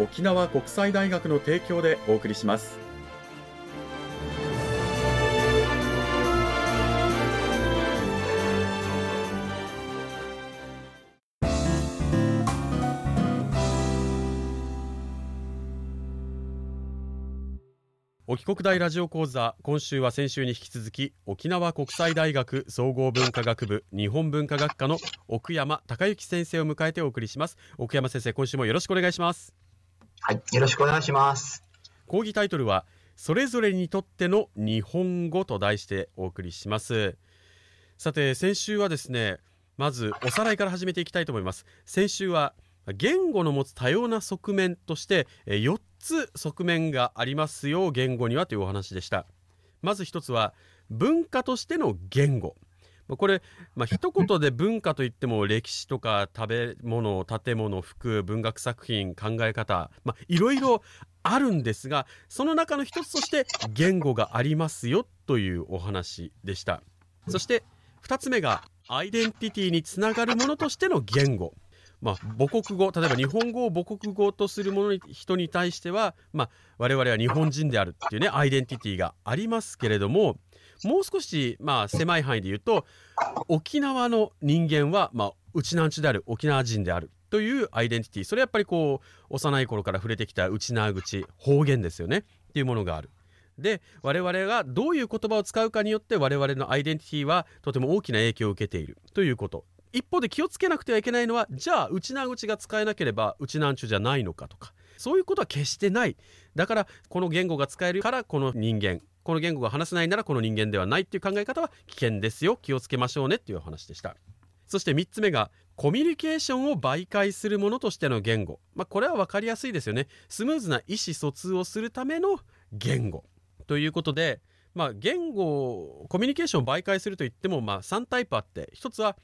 沖縄国際大学の提供でお送りします。沖国大ラジオ講座今週は先週に引き続き沖縄国際大学総合文化学部日本文化学科の奥山孝之先生を迎えてお送りします。奥山先生今週もよろしくお願いします。はいよろしくお願いします。講義タイトルはそれぞれにとっての日本語と題してお送りします。さて先週はですねまずおさらいから始めていきたいと思います。先週は言語の持つ多様な側面として4つ側面がありますよ言語にはというお話でした。まず一つは文化としての言語。これ、まあ、一言で文化といっても歴史とか食べ物建物服文学作品考え方、いろいろあるんですがその中の一つとして言語がありますよというお話でした。そして2つ目がアイデンティティにつながるものとしての言語。まあ、母国語例えば日本語を母国語とする者に人に対しては、まあ、我々は日本人であるっていうねアイデンティティがありますけれどももう少し、まあ、狭い範囲で言うと沖縄の人間は、まあ、うちなんちである沖縄人であるというアイデンティティ。それやっぱりこう幼い頃から触れてきた内縄口方言ですよね。っていうものがある。で我々がどういう言葉を使うかによって我々のアイデンティティはとても大きな影響を受けている。ということ。一方で気をつけなくてはいけないのはじゃあ内縄口が使えなければ内南中じゃないのかとか。そういうことは決してない。だからこの言語が使えるからこの人間この言語が話せないならこの人間ではないっていう考え方は危険ですよ。気をつけましょうねっていう話でした。そして3つ目がコミュニケーションを媒介するものとしての言語、まあ、これは分かりやすいですよね。スムーズな意思疎通をするための言語。ということでまあ言語コミュニケーションを媒介するといってもまあ3タイプあって。1つは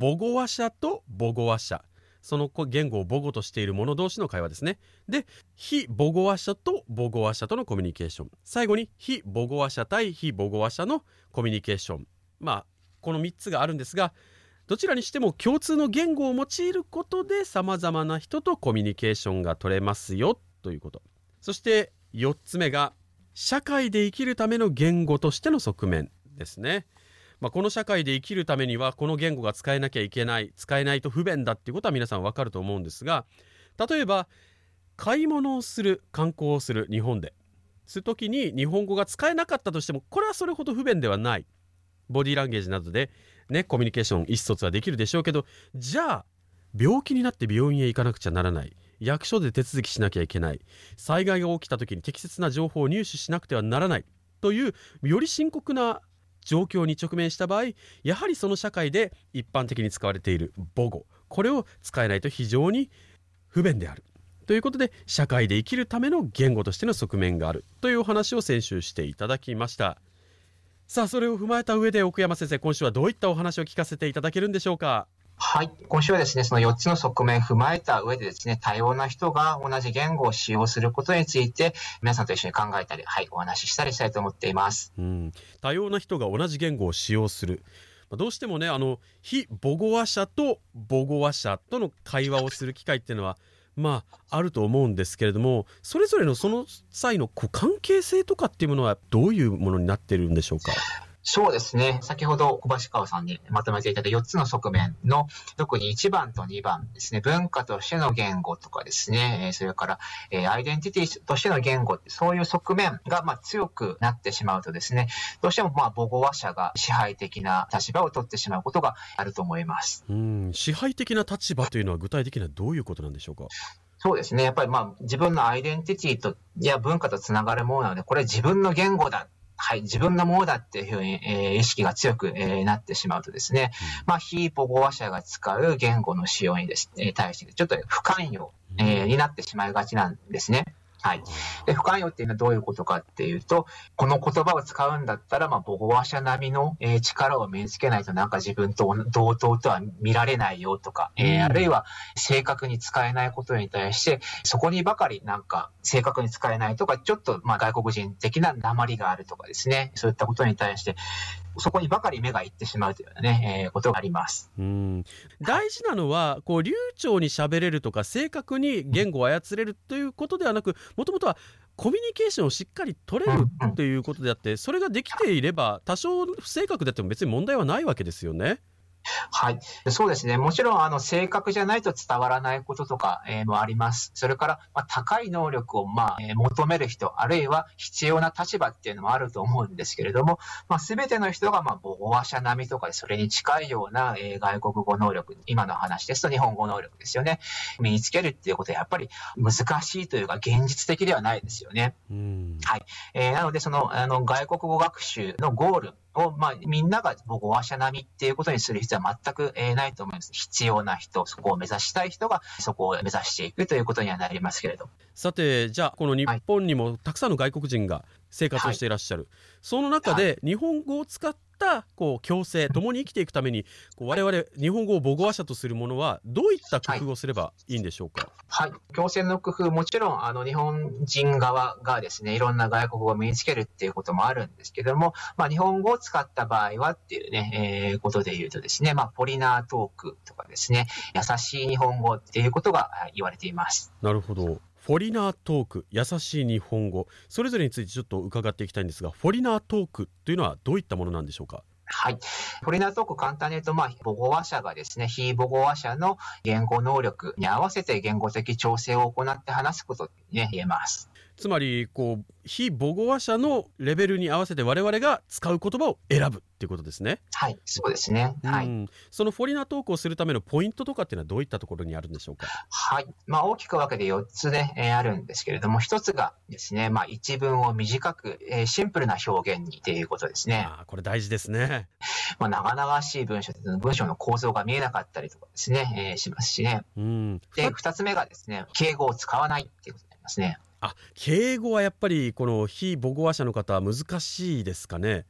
母語話者と母語話者その言語を母語としている者同士の会話ですね。で、非母語話者と母語話者とのコミュニケーション。最後に、非母語話者対非母語話者のコミュニケーション。まあ、この3つがあるんですが、どちらにしても共通の言語を用いることで様々な人とコミュニケーションが取れますよということ。そして4つ目が、社会で生きるための言語としての側面ですね。まあ、この社会で生きるためにはこの言語が使えなきゃいけない使えないと不便だっていうことは皆さんわかると思うんですが例えば買い物をする観光をする日本でする時に日本語が使えなかったとしてもこれはそれほど不便ではない。ボディーランゲージなどでねコミュニケーション意思疎通はできるでしょうけどじゃあ病気になって病院へ行かなくちゃならない。役所で手続きしなきゃいけない。災害が起きた時に適切な情報を入手しなくてはならない。というより深刻な状況に直面した場合やはりその社会で一般的に使われている母語これを使えないと非常に不便である。ということで社会で生きるための言語としての側面がある。というお話を先週していただきました。さあそれを踏まえた上で奥山先生今週はどういったお話を聞かせていただけるんでしょうか？はい。今週はですね、その4つの側面を踏まえた上でですね、多様な人が同じ言語を使用することについて、皆さんと一緒に考えたり、はい、お話ししたりしたいと思っています。うん。多様な人が同じ言語を使用する。どうしてもね、あの、非母語話者と母語話者との会話をする機会っていうのは、まあ、あると思うんですけれども、それぞれのその際のこう関係性とかっていうものはどういうものになってるんでしょうか？そうですね。先ほど小橋川さんにまとめていただいた4つの側面の、特に1番と2番ですね、文化としての言語とかですね、それから、えアイデンティティとしての言語、そういう側面がま強くなってしまうとですね、どうしてもまあ母語話者が支配的な立場を取ってしまうことがあると思います。うん支配的な立場というのは具体的にはどういうことなんでしょうか？そうですね。やっぱりまあ自分のアイデンティティとや文化とつながるものなので、これ自分の言語だはい、自分のものだっていうふうに、えー、意識が強く、えー、なってしまうとですね、まあ、非母語話者が使う言語の使用にですね、対して、ちょっと不寛容、えー、になってしまいがちなんですね。はい。で、不寛容っていうのはどういうことかっていうと、この言葉を使うんだったら、まあ、母語話者並みの、えー、力を身につけないとなんか自分と同等とは見られないよとか、えー、あるいは正確に使えないことに対して、そこにばかりなんか正確に使えないとか、ちょっとまあ外国人的な鉛があるとかですね、そういったことに対して、そこにばかり目がいってしまうというね、えー、ことがあります。うん大事なのは、こう流暢に喋れるとか、正確に言語を操れるということではなく、もともとはコミュニケーションをしっかり取れるということであって、それができていれば、多少不正確であっても別に問題はないわけですよね。はい。そうですね。もちろん、あの、正確じゃないと伝わらないこととか、えー、もあります。それから、まあ、高い能力を、まあ、えー、求める人、あるいは必要な立場っていうのもあると思うんですけれども、まあ、すべての人が、まあ、母語話者並みとかそれに近いような、えー、外国語能力、今の話ですと日本語能力ですよね。身につけるっていうことは、やっぱり難しいというか、現実的ではないですよね。はい。えー、なので、その、あの、外国語学習のゴール、を、まあ、みんなが母語話者並みっていうことにする必要は全く、えないと思います。必要な人、そこを目指したい人がそこを目指していくということにはなりますけれど。さて、じゃあ、この日本にもたくさんの外国人が生活をしていらっしゃる。はい、その中で、日本語を使ったこう共生共に生きていくためにこう我々日本語を母語話者とするものはどういった工夫をすればいいんでしょうか、はい、はい、共生の工夫もちろんあの日本人側がですねいろんな外国語を身につけるっていうこともあるんですけども、まあ、日本語を使った場合はっていうね、えー、ことで言うとですね、まあ、ポリナートークとかですね優しい日本語っていうことが言われています。なるほどフォリナートーク優しい日本語それぞれについてちょっと伺っていきたいんですがフォリナートークというのはどういったものなんでしょうか？はい。フォリナートーク簡単に言うと、まあ、母語話者がですね、非母語話者の言語能力に合わせて言語的調整を行って話すことに、ね、言えます。つまりこう非母語話者のレベルに合わせて我々が使う言葉を選ぶっていうことですね。はいそうですね、はい、そのフォリナートークをするためのポイントとかっていうのはどういったところにあるんでしょうか？はい、まあ、大きく分けて4つね、えー、あるんですけれども1つがですね、まあ、一文を短く、えー、シンプルな表現にっていうことですね。あこれ大事ですね。まあ、長々しい文章文章の構造が見えなかったりとかですね、えー、しますしね。うん、で2つ目がですね敬語を使わないっていうことになりますね。あ敬語はやっぱりこの非母語話者の方は難しいですかね？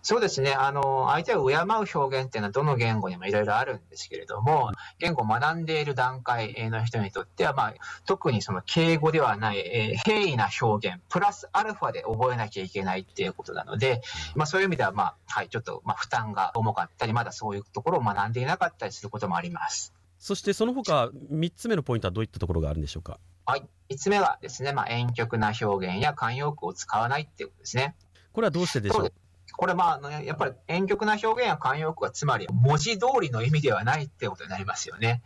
そうですね。あの、相手を敬う表現っていうのはどの言語にもいろいろあるんですけれども、言語を学んでいる段階の人にとっては、まあ、特にその敬語ではない、えー、平易な表現、プラスアルファで覚えなきゃいけないっていうことなので、まあそういう意味では、まあ、はい、ちょっと、まあ負担が重かったり、まだそういうところを学んでいなかったりすることもあります。そしてその他、3つ目のポイントはどういったところがあるんでしょうか？はい。3つ目はですね、まあ、婉曲な表現や慣用句を使わないっていうことですね。これはどうしてでしょう？これ、まあ、やっぱり婉曲な表現や慣用句は、つまり文字通りの意味ではないってことになりますよね。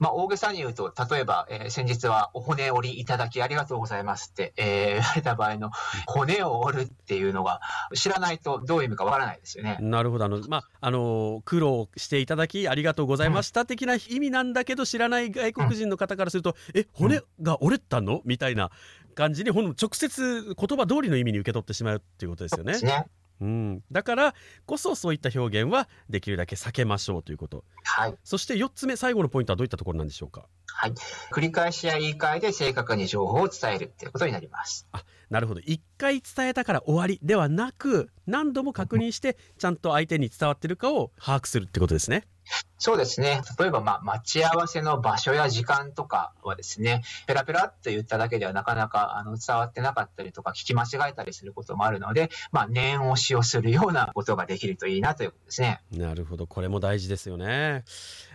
まあ、大げさに言うと、例えば、えー、先日はお骨折りいただきありがとうございますって、えー、言われた場合の骨を折るっていうのが知らないとどういう意味かわからないですよね。なるほど。あの、まあ、あの、苦労していただきありがとうございました的な意味なんだけど、知らない外国人の方からすると、うん、え、骨が折れたの？みたいな感じに、ほん直接言葉通りの意味に受け取ってしまうっていうことですよね。ねうん、だからこそそういった表現はできるだけ避けましょうということ、はい、そして4つ目最後のポイントはどういったところなんでしょうか？はい。繰り返しや言い換えで正確に情報を伝えるっていうことになります。あ、なるほど。一回伝えたから終わりではなく、何度も確認して、ちゃんと相手に伝わってるかを把握するってことですね。そうですね。例えば、まあ、待ち合わせの場所や時間とかはですね、ペラペラって言っただけではなかなかあの伝わってなかったりとか、聞き間違えたりすることもあるので、まあ、念押しをするようなことができるといいなということですね。なるほど。これも大事ですよね。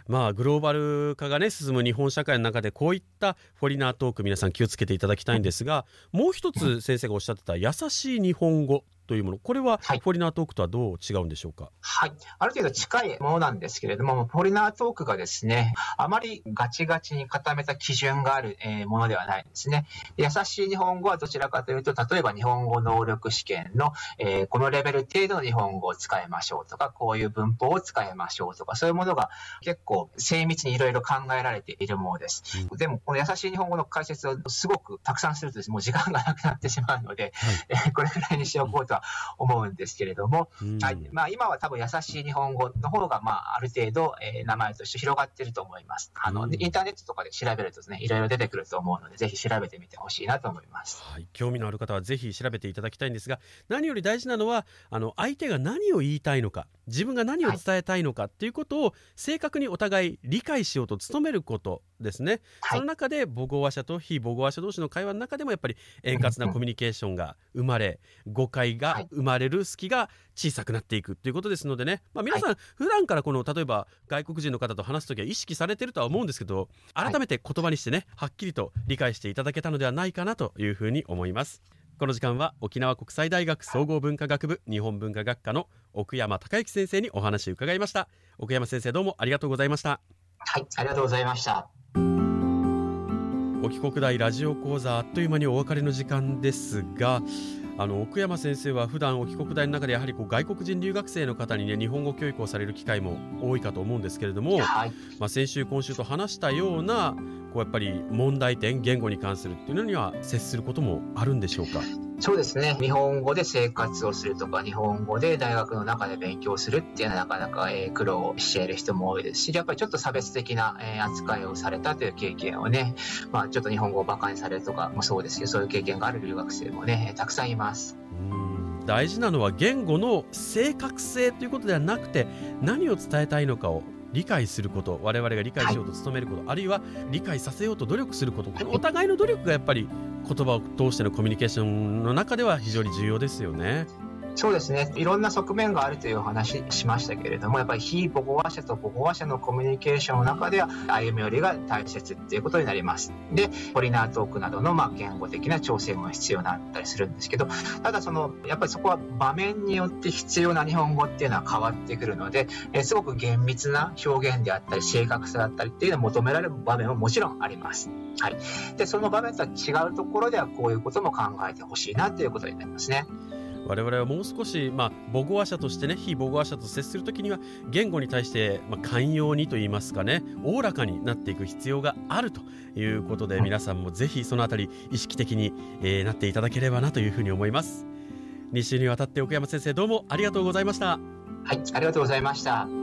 まあ、グローバル化がね、進む日本社会の中で、こういったフォリナートーク、皆さん気をつけていただきたいんですが、もう一つ先生がおっしゃってた、優しい日本語というもの。これはフォリナートークとはどう違うんでしょうか、はい、ある程度近いものなんですけれどもフォリナートークがですねあまりガチガチに固めた基準がある、えー、ものではないんですね。優しい日本語はどちらかというと例えば日本語能力試験の、えー、このレベル程度の日本語を使いましょうとかこういう文法を使いましょうとかそういうものが結構精密にいろいろ考えられているものです、うん、でもこの優しい日本語の解説をすごくたくさんするとです、ね、もう時間がなくなってしまうので、はい、これぐらいにしておこうとは思うんですけれども、はい。まあ、今は多分優しい日本語の方が、まあ、ある程度、えー、名前として広がっていると思います。あの、インターネットとかで調べるとですね、いろいろ出てくると思うので、ぜひ調べてみてほしいなと思います。はい、興味のある方はぜひ調べていただきたいんですが、何より大事なのは、あの相手が何を言いたいのか、自分が何を伝えたいのかっていうことを正確にお互い理解しようと努めることですね、はい、その中で母語話者と非母語話者同士の会話の中でもやっぱり円滑なコミュニケーションが生まれ誤解が生まれる隙が小さくなっていくということですのでね、まあ、皆さん普段からこの例えば外国人の方と話す時は意識されてるとは思うんですけど改めて言葉にしてねはっきりと理解していただけたのではないかなというふうに思います。この時間は沖縄国際大学総合文化学部日本文化学科の奥山孝之先生にお話を伺いました。奥山先生どうもありがとうございました。はいありがとうございました沖国大ラジオ講座あっという間にお別れの時間ですがあの奥山先生は普段沖国大の中でやはりこう外国人留学生の方にね日本語教育をされる機会も多いかと思うんですけれども、はい、まあ、先週今週と話したようなこうやっぱり問題点言語に関するっていうのには接することもあるんでしょうか？そうですね。日本語で生活をするとか、日本語で大学の中で勉強するっていうのはなかなか、え苦労している人も多いですし、やっぱりちょっと差別的な、え扱いをされたという経験をね、まあちょっと日本語を馬鹿にされるとかもそうですけど、そういう経験がある留学生もね、たくさんいます。大事なのは言語の正確性ということではなくて、何を伝えたいのかを理解すること我々が理解しようと努めること、はい、あるいは理解させようと努力することこのお互いの努力がやっぱり言葉を通してのコミュニケーションの中では非常に重要ですよね。そうですね。いろんな側面があるというお話しましたけれども、やっぱり非母語話者と母語話者のコミュニケーションの中では歩み寄りが大切っていうことになります。で、ポリナートークなどのまあ言語的な調整も必要だったりするんですけど、ただその、やっぱりそこは場面によって必要な日本語っていうのは変わってくるので、えすごく厳密な表現であったり、正確さだったりっていうのを求められる場面ももちろんあります。はい。で、その場面とは違うところではこういうことも考えてほしいなということになりますね。我々はもう少し、まあ、母語話者としてね非母語話者と接するときには言語に対して、まあ、寛容にといいますかねおおらかになっていく必要があるということで皆さんもぜひそのあたり意識的に、えー、なっていただければなというふうに思います。2週にわたって奥山先生どうもありがとうございました。はいありがとうございました